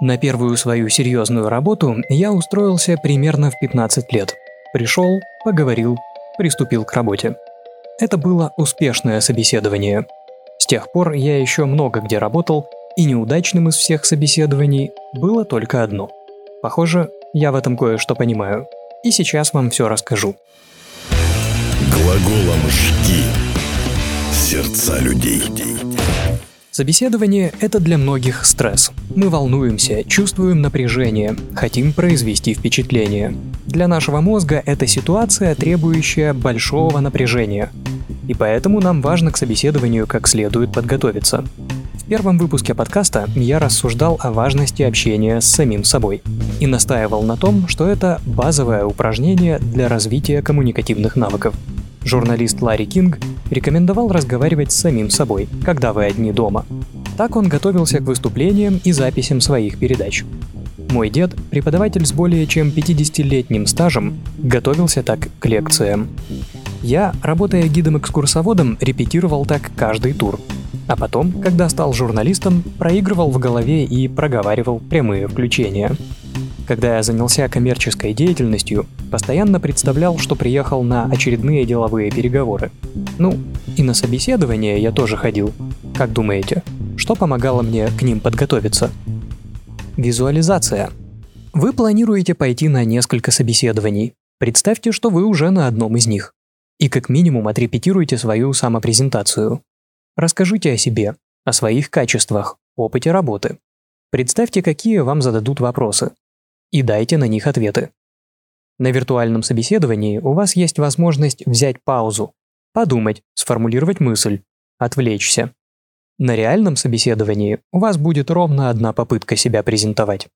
На первую свою серьезную работу я устроился примерно в 15 лет. Пришел, поговорил, приступил к работе. Это было успешное собеседование. С тех пор я еще много где работал, и неудачным из всех собеседований было только одно. Похоже, я в этом кое-что понимаю. И сейчас вам все расскажу. Глаголом «жги» сердца людей. Собеседование – это для многих стресс. Мы волнуемся, чувствуем напряжение, хотим произвести впечатление. Для нашего мозга это ситуация, требующая большого напряжения. И поэтому нам важно к собеседованию как следует подготовиться. В первом выпуске подкаста я рассуждал о важности общения с самим собой и настаивал на том, что это базовое упражнение для развития коммуникативных навыков – Журналист Ларри Кинг рекомендовал разговаривать с самим собой, когда вы одни дома. Так он готовился к выступлениям и записям своих передач. Мой дед, преподаватель с более чем 50-летним стажем, готовился так к лекциям. Я, работая гидом-экскурсоводом, репетировал так каждый тур. А потом, когда стал журналистом, проигрывал в голове и проговаривал прямые включения. Когда я занялся коммерческой деятельностью, постоянно представлял, что приехал на очередные деловые переговоры. Ну, и на собеседование я тоже ходил. Как думаете, что помогало мне к ним подготовиться? Визуализация. Вы планируете пойти на несколько собеседований. Представьте, что вы уже на одном из них. И как минимум отрепетируйте свою самопрезентацию. Расскажите о себе, о своих качествах, опыте работы. Представьте, какие вам зададут вопросы и дайте на них ответы. На виртуальном собеседовании у вас есть возможность взять паузу, подумать, сформулировать мысль, отвлечься. На реальном собеседовании у вас будет ровно одна попытка себя презентовать.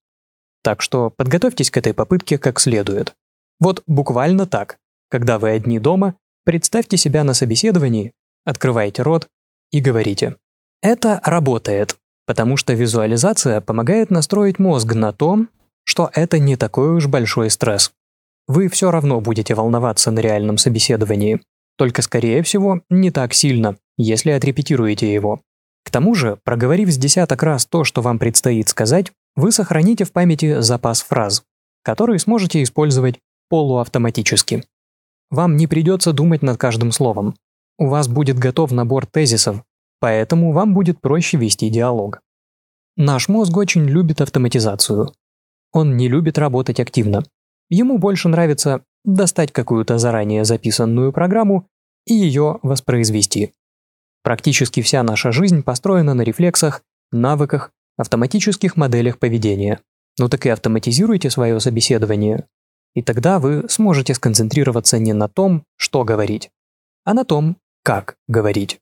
Так что подготовьтесь к этой попытке как следует. Вот буквально так. Когда вы одни дома, представьте себя на собеседовании, открывайте рот и говорите. Это работает, потому что визуализация помогает настроить мозг на то, что это не такой уж большой стресс. Вы все равно будете волноваться на реальном собеседовании, только, скорее всего, не так сильно, если отрепетируете его. К тому же, проговорив с десяток раз то, что вам предстоит сказать, вы сохраните в памяти запас фраз, которые сможете использовать полуавтоматически. Вам не придется думать над каждым словом. У вас будет готов набор тезисов, поэтому вам будет проще вести диалог. Наш мозг очень любит автоматизацию, он не любит работать активно. Ему больше нравится достать какую-то заранее записанную программу и ее воспроизвести. Практически вся наша жизнь построена на рефлексах, навыках, автоматических моделях поведения. Ну так и автоматизируйте свое собеседование. И тогда вы сможете сконцентрироваться не на том, что говорить, а на том, как говорить.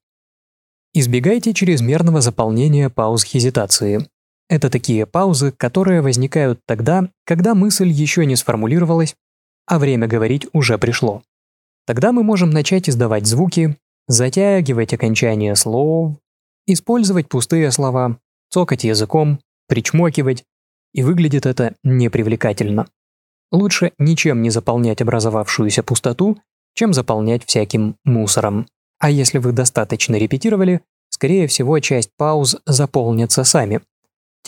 Избегайте чрезмерного заполнения пауз хезитации. Это такие паузы, которые возникают тогда, когда мысль еще не сформулировалась, а время говорить уже пришло. Тогда мы можем начать издавать звуки, затягивать окончания слов, использовать пустые слова, цокать языком, причмокивать, и выглядит это непривлекательно. Лучше ничем не заполнять образовавшуюся пустоту, чем заполнять всяким мусором. А если вы достаточно репетировали, скорее всего, часть пауз заполнятся сами,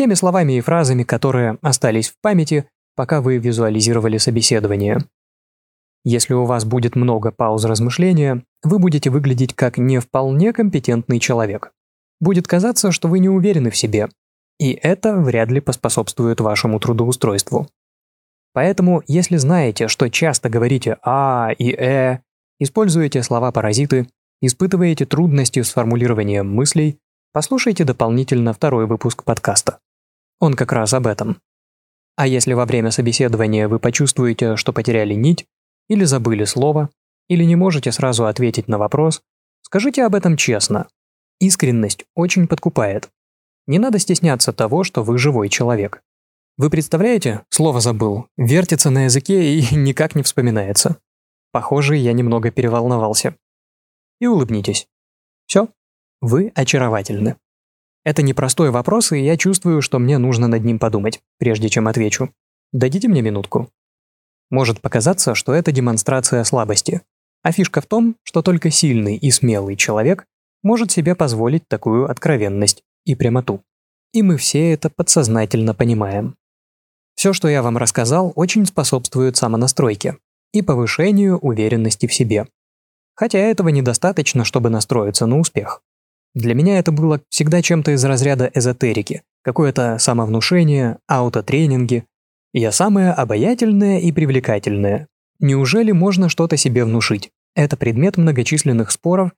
теми словами и фразами, которые остались в памяти, пока вы визуализировали собеседование. Если у вас будет много пауз размышления, вы будете выглядеть как не вполне компетентный человек. Будет казаться, что вы не уверены в себе, и это вряд ли поспособствует вашему трудоустройству. Поэтому, если знаете, что часто говорите «а» и «э», используете слова-паразиты, испытываете трудности с формулированием мыслей, послушайте дополнительно второй выпуск подкаста. Он как раз об этом. А если во время собеседования вы почувствуете, что потеряли нить, или забыли слово, или не можете сразу ответить на вопрос, скажите об этом честно. Искренность очень подкупает. Не надо стесняться того, что вы живой человек. Вы представляете, слово забыл, вертится на языке и никак не вспоминается. Похоже, я немного переволновался. И улыбнитесь. Все, вы очаровательны. Это непростой вопрос, и я чувствую, что мне нужно над ним подумать, прежде чем отвечу. Дадите мне минутку. Может показаться, что это демонстрация слабости. А фишка в том, что только сильный и смелый человек может себе позволить такую откровенность и прямоту. И мы все это подсознательно понимаем. Все, что я вам рассказал, очень способствует самонастройке и повышению уверенности в себе. Хотя этого недостаточно, чтобы настроиться на успех. Для меня это было всегда чем-то из разряда эзотерики, какое-то самовнушение, аутотренинги. Я самая обаятельная и привлекательная. Неужели можно что-то себе внушить? Это предмет многочисленных споров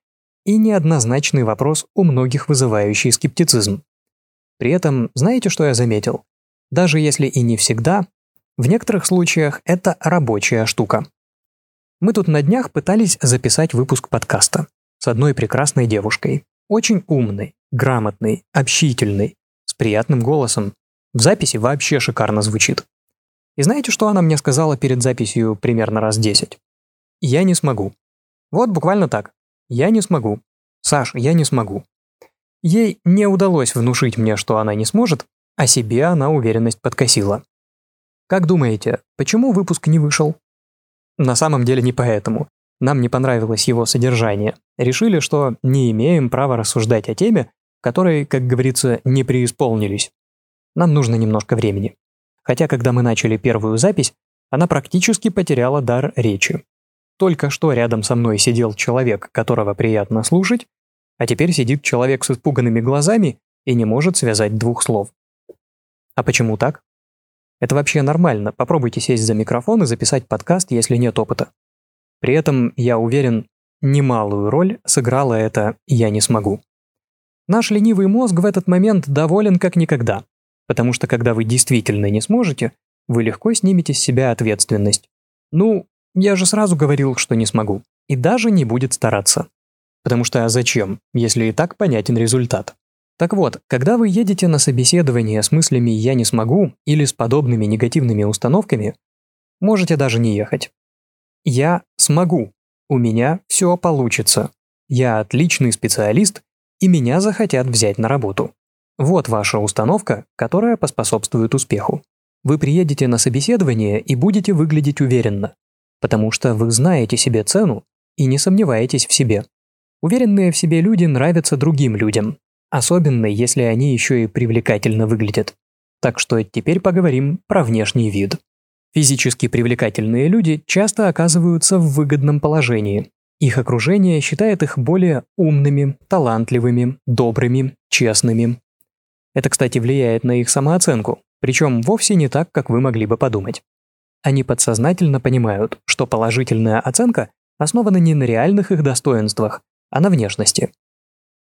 и неоднозначный вопрос у многих вызывающий скептицизм. При этом, знаете, что я заметил? Даже если и не всегда, в некоторых случаях это рабочая штука. Мы тут на днях пытались записать выпуск подкаста с одной прекрасной девушкой. Очень умной, грамотной, общительной, с приятным голосом. В записи вообще шикарно звучит. И знаете, что она мне сказала перед записью примерно раз 10? Я не смогу. Вот буквально так. Я не смогу. Саш, я не смогу. Ей не удалось внушить мне, что она не сможет, а себе она уверенность подкосила. Как думаете, почему выпуск не вышел? На самом деле не поэтому. Нам не понравилось его содержание. Решили, что не имеем права рассуждать о теме, которой, как говорится, не преисполнились. Нам нужно немножко времени. Хотя, когда мы начали первую запись, она практически потеряла дар речи. Только что рядом со мной сидел человек, которого приятно слушать, а теперь сидит человек с испуганными глазами и не может связать двух слов. А почему так? Это вообще нормально, попробуйте сесть за микрофон и записать подкаст, если нет опыта. При этом, я уверен, немалую роль сыграло это «я не смогу». Наш ленивый мозг в этот момент доволен как никогда, потому что когда вы действительно не сможете, вы легко снимете с себя ответственность. Ну, я же сразу говорил, что не смогу, и даже не будет стараться. Потому что а зачем, если и так понятен результат? Так вот, когда вы едете на собеседование с мыслями «я не смогу» или с подобными негативными установками, можете даже не ехать. Я смогу. У меня все получится. Я отличный специалист, и меня захотят взять на работу. Вот ваша установка, которая поспособствует успеху. Вы приедете на собеседование и будете выглядеть уверенно, потому что вы знаете себе цену и не сомневаетесь в себе. Уверенные в себе люди нравятся другим людям, особенно если они еще и привлекательно выглядят. Так что теперь поговорим про внешний вид. Физически привлекательные люди часто оказываются в выгодном положении. Их окружение считает их более умными, талантливыми, добрыми, честными. Это, кстати, влияет на их самооценку, причем вовсе не так, как вы могли бы подумать. Они подсознательно понимают, что положительная оценка основана не на реальных их достоинствах, а на внешности.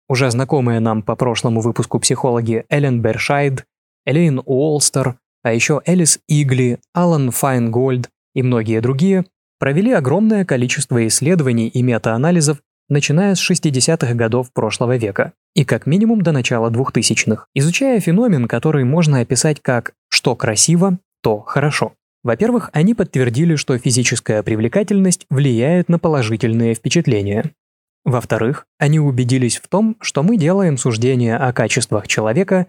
Уже знакомые нам по прошлому выпуску психологи Эллен Бершайд, Элейн Уолстер, а еще Элис Игли, Алан Файнгольд и многие другие провели огромное количество исследований и метаанализов, начиная с 60-х годов прошлого века и как минимум до начала 2000-х, изучая феномен, который можно описать как «что красиво, то хорошо». Во-первых, они подтвердили, что физическая привлекательность влияет на положительные впечатления. Во-вторых, они убедились в том, что мы делаем суждения о качествах человека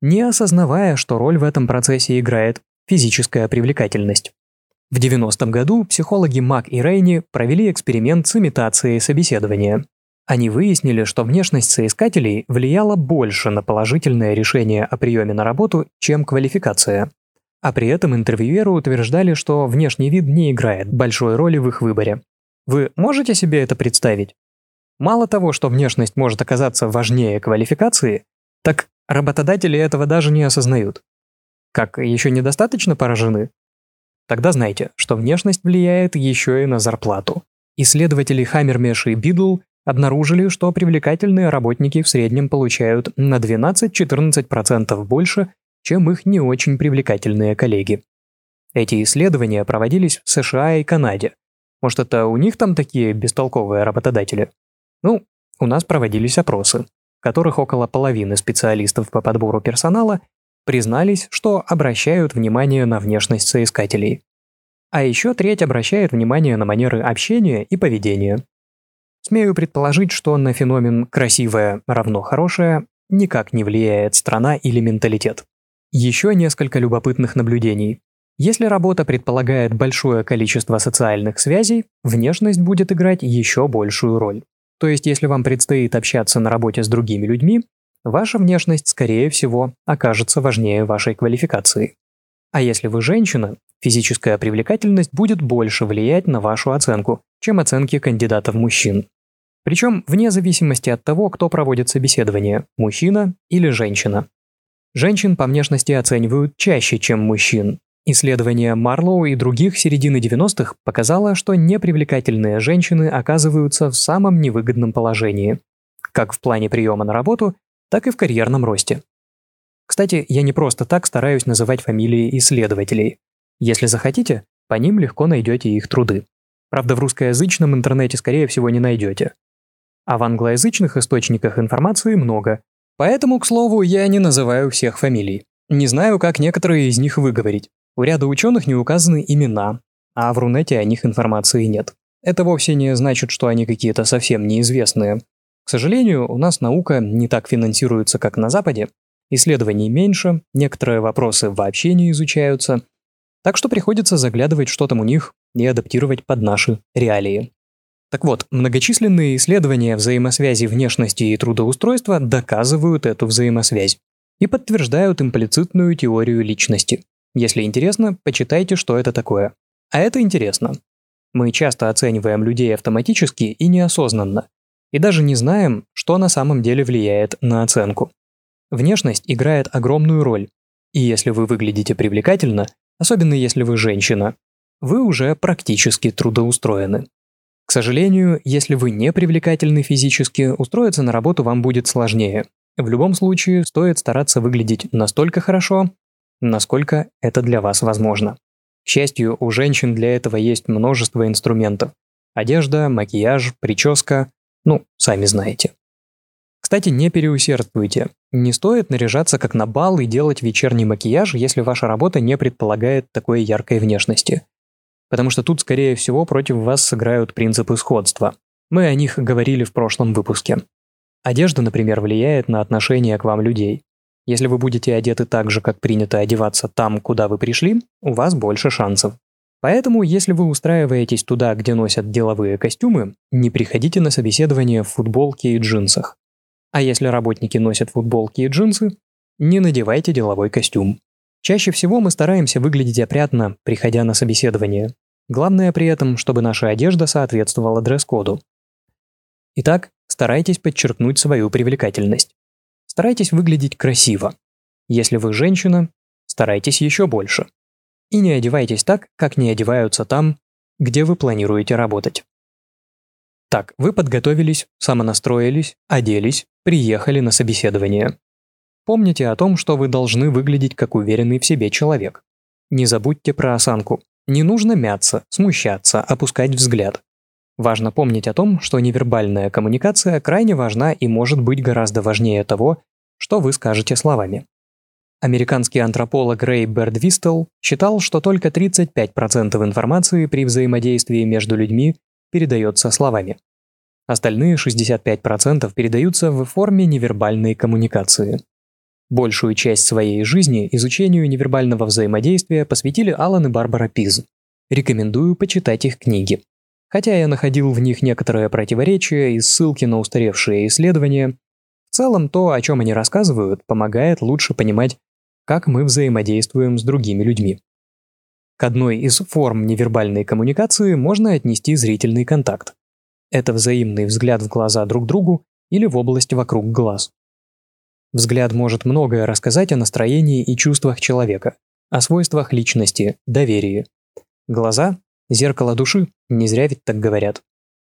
не осознавая, что роль в этом процессе играет физическая привлекательность. В 90-м году психологи Мак и Рейни провели эксперимент с имитацией собеседования. Они выяснили, что внешность соискателей влияла больше на положительное решение о приеме на работу, чем квалификация. А при этом интервьюеры утверждали, что внешний вид не играет большой роли в их выборе. Вы можете себе это представить? Мало того, что внешность может оказаться важнее квалификации, так Работодатели этого даже не осознают. Как, еще недостаточно поражены? Тогда знайте, что внешность влияет еще и на зарплату. Исследователи Хаммермеш и Бидл обнаружили, что привлекательные работники в среднем получают на 12-14% больше, чем их не очень привлекательные коллеги. Эти исследования проводились в США и Канаде. Может, это у них там такие бестолковые работодатели? Ну, у нас проводились опросы которых около половины специалистов по подбору персонала признались, что обращают внимание на внешность соискателей. А еще треть обращает внимание на манеры общения и поведения. Смею предположить, что на феномен «красивое равно хорошее» никак не влияет страна или менталитет. Еще несколько любопытных наблюдений. Если работа предполагает большое количество социальных связей, внешность будет играть еще большую роль. То есть, если вам предстоит общаться на работе с другими людьми, ваша внешность, скорее всего, окажется важнее вашей квалификации. А если вы женщина, физическая привлекательность будет больше влиять на вашу оценку, чем оценки кандидатов мужчин. Причем вне зависимости от того, кто проводит собеседование – мужчина или женщина. Женщин по внешности оценивают чаще, чем мужчин. Исследование Марлоу и других середины 90-х показало, что непривлекательные женщины оказываются в самом невыгодном положении, как в плане приема на работу, так и в карьерном росте. Кстати, я не просто так стараюсь называть фамилии исследователей. Если захотите, по ним легко найдете их труды. Правда, в русскоязычном интернете, скорее всего, не найдете. А в англоязычных источниках информации много, Поэтому, к слову, я не называю всех фамилий. Не знаю, как некоторые из них выговорить. У ряда ученых не указаны имена, а в Рунете о них информации нет. Это вовсе не значит, что они какие-то совсем неизвестные. К сожалению, у нас наука не так финансируется, как на Западе. Исследований меньше, некоторые вопросы вообще не изучаются. Так что приходится заглядывать, что там у них, и адаптировать под наши реалии. Так вот, многочисленные исследования взаимосвязи внешности и трудоустройства доказывают эту взаимосвязь и подтверждают имплицитную теорию личности. Если интересно, почитайте, что это такое. А это интересно. Мы часто оцениваем людей автоматически и неосознанно, и даже не знаем, что на самом деле влияет на оценку. Внешность играет огромную роль, и если вы выглядите привлекательно, особенно если вы женщина, вы уже практически трудоустроены. К сожалению, если вы не привлекательны физически, устроиться на работу вам будет сложнее. В любом случае, стоит стараться выглядеть настолько хорошо, насколько это для вас возможно. К счастью, у женщин для этого есть множество инструментов. Одежда, макияж, прическа, ну, сами знаете. Кстати, не переусердствуйте. Не стоит наряжаться как на бал и делать вечерний макияж, если ваша работа не предполагает такой яркой внешности потому что тут, скорее всего, против вас сыграют принципы сходства. Мы о них говорили в прошлом выпуске. Одежда, например, влияет на отношение к вам людей. Если вы будете одеты так же, как принято одеваться там, куда вы пришли, у вас больше шансов. Поэтому, если вы устраиваетесь туда, где носят деловые костюмы, не приходите на собеседование в футболке и джинсах. А если работники носят футболки и джинсы, не надевайте деловой костюм. Чаще всего мы стараемся выглядеть опрятно, приходя на собеседование. Главное при этом, чтобы наша одежда соответствовала дресс-коду. Итак, старайтесь подчеркнуть свою привлекательность. Старайтесь выглядеть красиво. Если вы женщина, старайтесь еще больше. И не одевайтесь так, как не одеваются там, где вы планируете работать. Так, вы подготовились, самонастроились, оделись, приехали на собеседование. Помните о том, что вы должны выглядеть как уверенный в себе человек. Не забудьте про осанку. Не нужно мяться, смущаться, опускать взгляд. Важно помнить о том, что невербальная коммуникация крайне важна и может быть гораздо важнее того, что вы скажете словами. Американский антрополог Рэй Бердвистел считал, что только 35% информации при взаимодействии между людьми передается словами. Остальные 65% передаются в форме невербальной коммуникации. Большую часть своей жизни изучению невербального взаимодействия посвятили Алан и Барбара Пиз. Рекомендую почитать их книги. Хотя я находил в них некоторые противоречия и ссылки на устаревшие исследования, в целом то, о чем они рассказывают, помогает лучше понимать, как мы взаимодействуем с другими людьми. К одной из форм невербальной коммуникации можно отнести зрительный контакт. Это взаимный взгляд в глаза друг другу или в область вокруг глаз. Взгляд может многое рассказать о настроении и чувствах человека, о свойствах личности, доверии. Глаза – зеркало души, не зря ведь так говорят.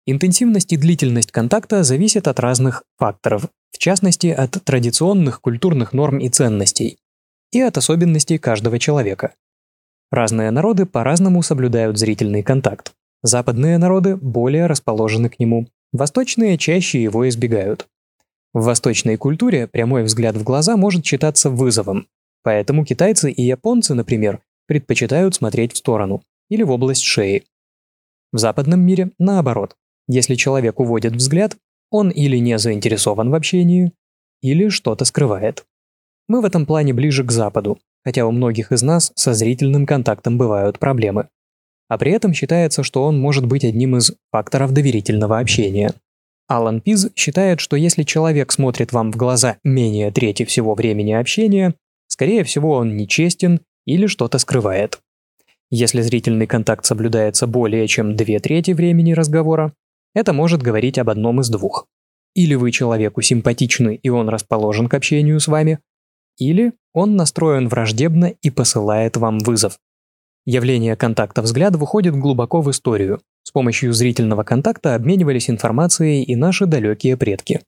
Интенсивность и длительность контакта зависят от разных факторов, в частности, от традиционных культурных норм и ценностей, и от особенностей каждого человека. Разные народы по-разному соблюдают зрительный контакт. Западные народы более расположены к нему, восточные чаще его избегают. В восточной культуре прямой взгляд в глаза может считаться вызовом, поэтому китайцы и японцы, например, предпочитают смотреть в сторону или в область шеи. В западном мире наоборот. Если человек уводит взгляд, он или не заинтересован в общении, или что-то скрывает. Мы в этом плане ближе к Западу, хотя у многих из нас со зрительным контактом бывают проблемы. А при этом считается, что он может быть одним из факторов доверительного общения. Алан Пиз считает, что если человек смотрит вам в глаза менее трети всего времени общения, скорее всего он нечестен или что-то скрывает. Если зрительный контакт соблюдается более чем две трети времени разговора, это может говорить об одном из двух. Или вы человеку симпатичны и он расположен к общению с вами, или он настроен враждебно и посылает вам вызов. Явление контакта взгляда выходит глубоко в историю. С помощью зрительного контакта обменивались информацией и наши далекие предки.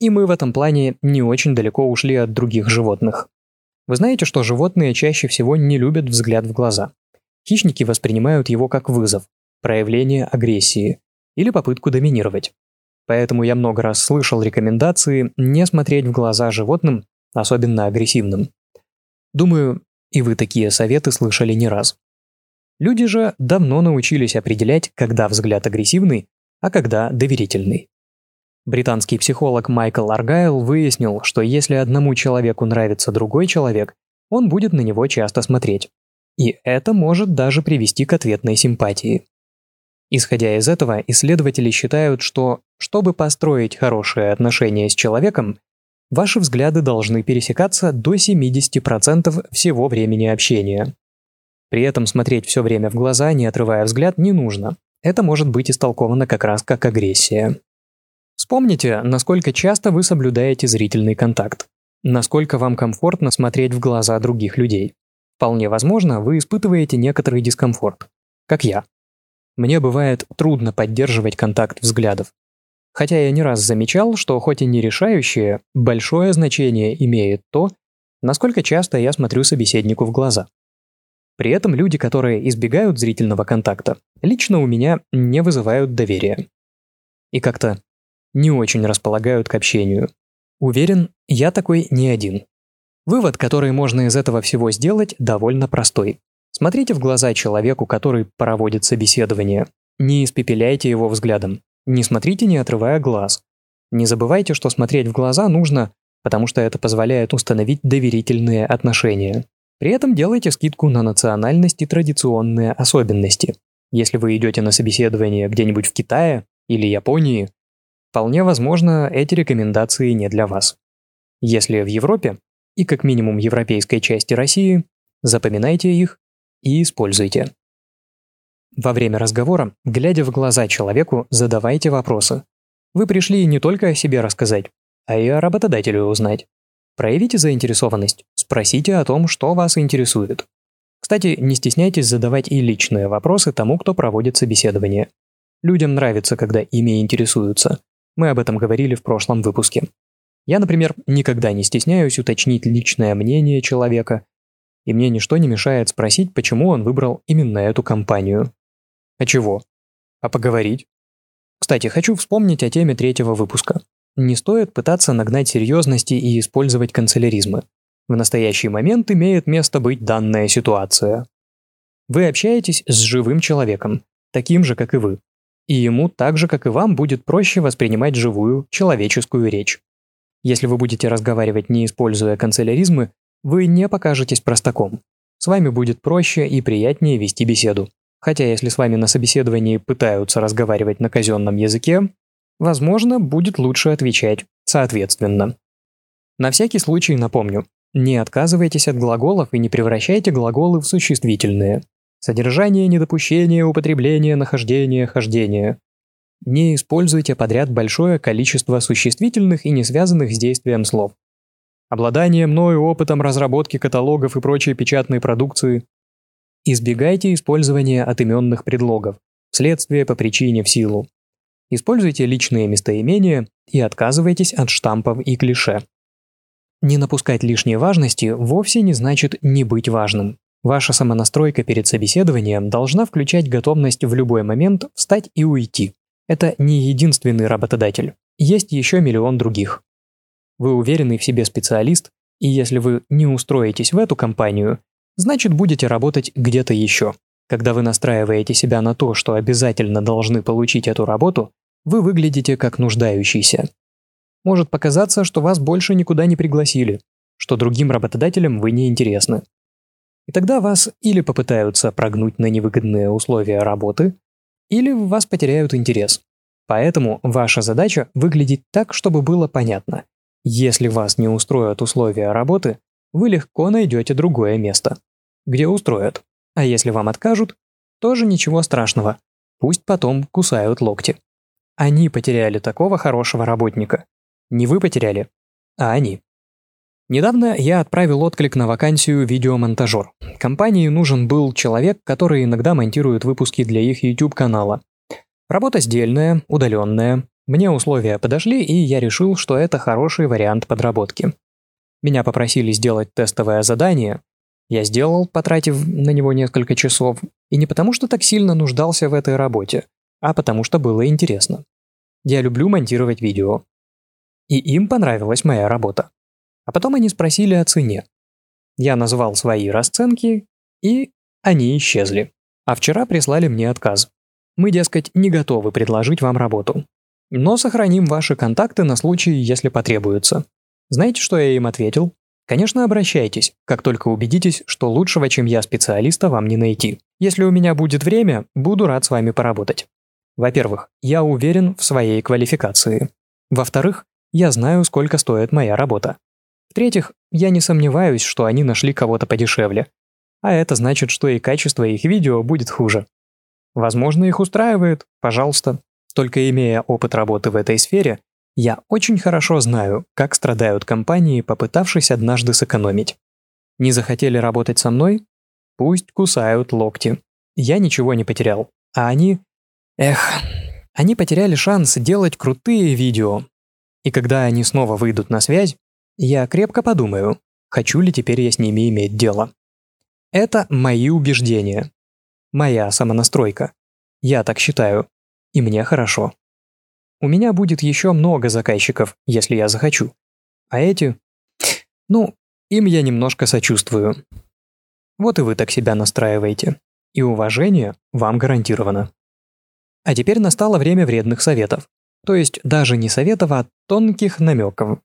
И мы в этом плане не очень далеко ушли от других животных. Вы знаете, что животные чаще всего не любят взгляд в глаза. Хищники воспринимают его как вызов, проявление агрессии или попытку доминировать. Поэтому я много раз слышал рекомендации не смотреть в глаза животным, особенно агрессивным. Думаю, и вы такие советы слышали не раз. Люди же давно научились определять, когда взгляд агрессивный, а когда доверительный. Британский психолог Майкл Аргайл выяснил, что если одному человеку нравится другой человек, он будет на него часто смотреть. И это может даже привести к ответной симпатии. Исходя из этого, исследователи считают, что, чтобы построить хорошие отношения с человеком, ваши взгляды должны пересекаться до 70% всего времени общения. При этом смотреть все время в глаза, не отрывая взгляд, не нужно. Это может быть истолковано как раз как агрессия. Вспомните, насколько часто вы соблюдаете зрительный контакт. Насколько вам комфортно смотреть в глаза других людей. Вполне возможно, вы испытываете некоторый дискомфорт. Как я. Мне бывает трудно поддерживать контакт взглядов. Хотя я не раз замечал, что хоть и не решающее, большое значение имеет то, насколько часто я смотрю собеседнику в глаза. При этом люди, которые избегают зрительного контакта, лично у меня не вызывают доверия. И как-то не очень располагают к общению. Уверен, я такой не один. Вывод, который можно из этого всего сделать, довольно простой. Смотрите в глаза человеку, который проводит собеседование. Не испепеляйте его взглядом. Не смотрите, не отрывая глаз. Не забывайте, что смотреть в глаза нужно, потому что это позволяет установить доверительные отношения. При этом делайте скидку на национальность и традиционные особенности. Если вы идете на собеседование где-нибудь в Китае или Японии, вполне возможно, эти рекомендации не для вас. Если в Европе, и как минимум европейской части России, запоминайте их и используйте. Во время разговора, глядя в глаза человеку, задавайте вопросы. Вы пришли не только о себе рассказать, а и о работодателе узнать. Проявите заинтересованность, спросите о том, что вас интересует. Кстати, не стесняйтесь задавать и личные вопросы тому, кто проводит собеседование. Людям нравится, когда ими интересуются. Мы об этом говорили в прошлом выпуске. Я, например, никогда не стесняюсь уточнить личное мнение человека, и мне ничто не мешает спросить, почему он выбрал именно эту компанию. А чего? А поговорить? Кстати, хочу вспомнить о теме третьего выпуска. Не стоит пытаться нагнать серьезности и использовать канцеляризмы. В настоящий момент имеет место быть данная ситуация. Вы общаетесь с живым человеком, таким же, как и вы. И ему так же, как и вам, будет проще воспринимать живую, человеческую речь. Если вы будете разговаривать, не используя канцеляризмы, вы не покажетесь простаком. С вами будет проще и приятнее вести беседу. Хотя если с вами на собеседовании пытаются разговаривать на казенном языке, Возможно, будет лучше отвечать соответственно. На всякий случай напомню, не отказывайтесь от глаголов и не превращайте глаголы в существительные. Содержание, недопущение, употребление, нахождение, хождение. Не используйте подряд большое количество существительных и не связанных с действием слов. Обладание мною опытом разработки каталогов и прочей печатной продукции. Избегайте использования отыменных предлогов. Вследствие, по причине, в силу. Используйте личные местоимения и отказывайтесь от штампов и клише. Не напускать лишней важности вовсе не значит не быть важным. Ваша самонастройка перед собеседованием должна включать готовность в любой момент встать и уйти. Это не единственный работодатель. Есть еще миллион других. Вы уверенный в себе специалист, и если вы не устроитесь в эту компанию, значит будете работать где-то еще. Когда вы настраиваете себя на то, что обязательно должны получить эту работу, вы выглядите как нуждающийся. Может показаться, что вас больше никуда не пригласили, что другим работодателям вы не интересны. И тогда вас или попытаются прогнуть на невыгодные условия работы, или в вас потеряют интерес. Поэтому ваша задача выглядеть так, чтобы было понятно. Если вас не устроят условия работы, вы легко найдете другое место, где устроят. А если вам откажут, тоже ничего страшного. Пусть потом кусают локти. Они потеряли такого хорошего работника. Не вы потеряли, а они. Недавно я отправил отклик на вакансию видеомонтажер. Компании нужен был человек, который иногда монтирует выпуски для их YouTube-канала. Работа сдельная, удаленная. Мне условия подошли, и я решил, что это хороший вариант подработки. Меня попросили сделать тестовое задание. Я сделал, потратив на него несколько часов, и не потому, что так сильно нуждался в этой работе, а потому что было интересно. Я люблю монтировать видео. И им понравилась моя работа. А потом они спросили о цене. Я назвал свои расценки, и они исчезли. А вчера прислали мне отказ. Мы, дескать, не готовы предложить вам работу. Но сохраним ваши контакты на случай, если потребуется. Знаете, что я им ответил? Конечно, обращайтесь, как только убедитесь, что лучшего, чем я, специалиста, вам не найти. Если у меня будет время, буду рад с вами поработать. Во-первых, я уверен в своей квалификации. Во-вторых, я знаю, сколько стоит моя работа. В-третьих, я не сомневаюсь, что они нашли кого-то подешевле. А это значит, что и качество их видео будет хуже. Возможно, их устраивает, пожалуйста. Только имея опыт работы в этой сфере, я очень хорошо знаю, как страдают компании, попытавшись однажды сэкономить. Не захотели работать со мной? Пусть кусают локти. Я ничего не потерял. А они... Эх, они потеряли шанс делать крутые видео. И когда они снова выйдут на связь, я крепко подумаю, хочу ли теперь я с ними иметь дело. Это мои убеждения. Моя самонастройка. Я так считаю. И мне хорошо. У меня будет еще много заказчиков, если я захочу. А эти... Ну, им я немножко сочувствую. Вот и вы так себя настраиваете. И уважение вам гарантировано. А теперь настало время вредных советов. То есть даже не советов, а тонких намеков.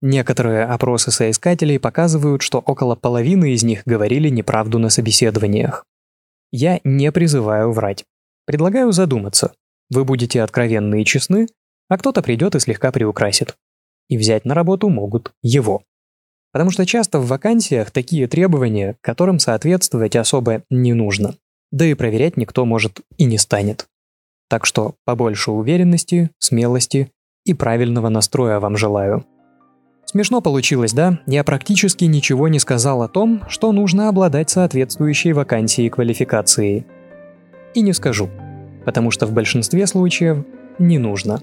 Некоторые опросы соискателей показывают, что около половины из них говорили неправду на собеседованиях. Я не призываю врать. Предлагаю задуматься. Вы будете откровенны и честны, а кто-то придет и слегка приукрасит. И взять на работу могут его. Потому что часто в вакансиях такие требования, которым соответствовать особо не нужно. Да и проверять никто может и не станет. Так что побольше уверенности, смелости и правильного настроя вам желаю. Смешно получилось, да? Я практически ничего не сказал о том, что нужно обладать соответствующей вакансией квалификацией. И не скажу, потому что в большинстве случаев не нужно.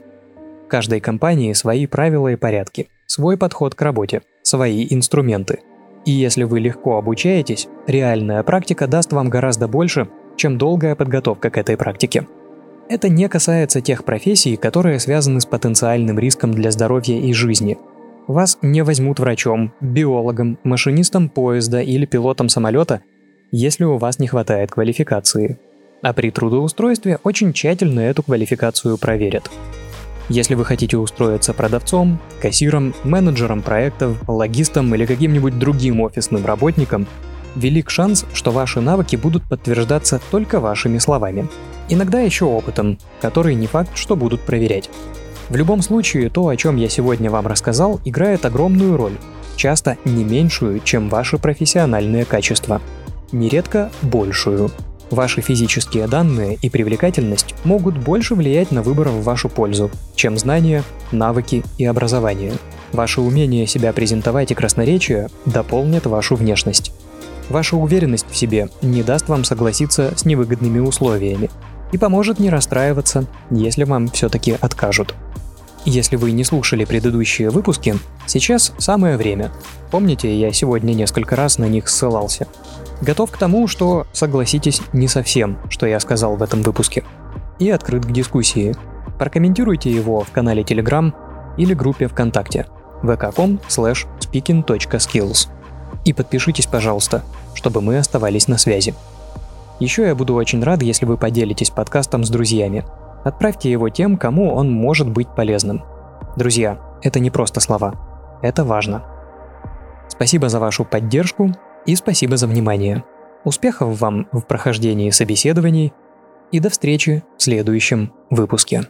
Каждой компании свои правила и порядки, свой подход к работе, свои инструменты. И если вы легко обучаетесь, реальная практика даст вам гораздо больше, чем долгая подготовка к этой практике. Это не касается тех профессий, которые связаны с потенциальным риском для здоровья и жизни – вас не возьмут врачом, биологом, машинистом поезда или пилотом самолета, если у вас не хватает квалификации. А при трудоустройстве очень тщательно эту квалификацию проверят. Если вы хотите устроиться продавцом, кассиром, менеджером проектов, логистом или каким-нибудь другим офисным работником, велик шанс, что ваши навыки будут подтверждаться только вашими словами. Иногда еще опытом, который не факт, что будут проверять. В любом случае, то, о чем я сегодня вам рассказал, играет огромную роль, часто не меньшую, чем ваши профессиональные качества. Нередко большую. Ваши физические данные и привлекательность могут больше влиять на выбор в вашу пользу, чем знания, навыки и образование. Ваше умение себя презентовать и красноречие дополнят вашу внешность. Ваша уверенность в себе не даст вам согласиться с невыгодными условиями и поможет не расстраиваться, если вам все-таки откажут. Если вы не слушали предыдущие выпуски, сейчас самое время. Помните, я сегодня несколько раз на них ссылался. Готов к тому, что, согласитесь, не совсем, что я сказал в этом выпуске. И открыт к дискуссии. Прокомментируйте его в канале Telegram или группе ВКонтакте vk.com speaking.skills. И подпишитесь, пожалуйста, чтобы мы оставались на связи. Еще я буду очень рад, если вы поделитесь подкастом с друзьями – Отправьте его тем, кому он может быть полезным. Друзья, это не просто слова. Это важно. Спасибо за вашу поддержку и спасибо за внимание. Успехов вам в прохождении собеседований и до встречи в следующем выпуске.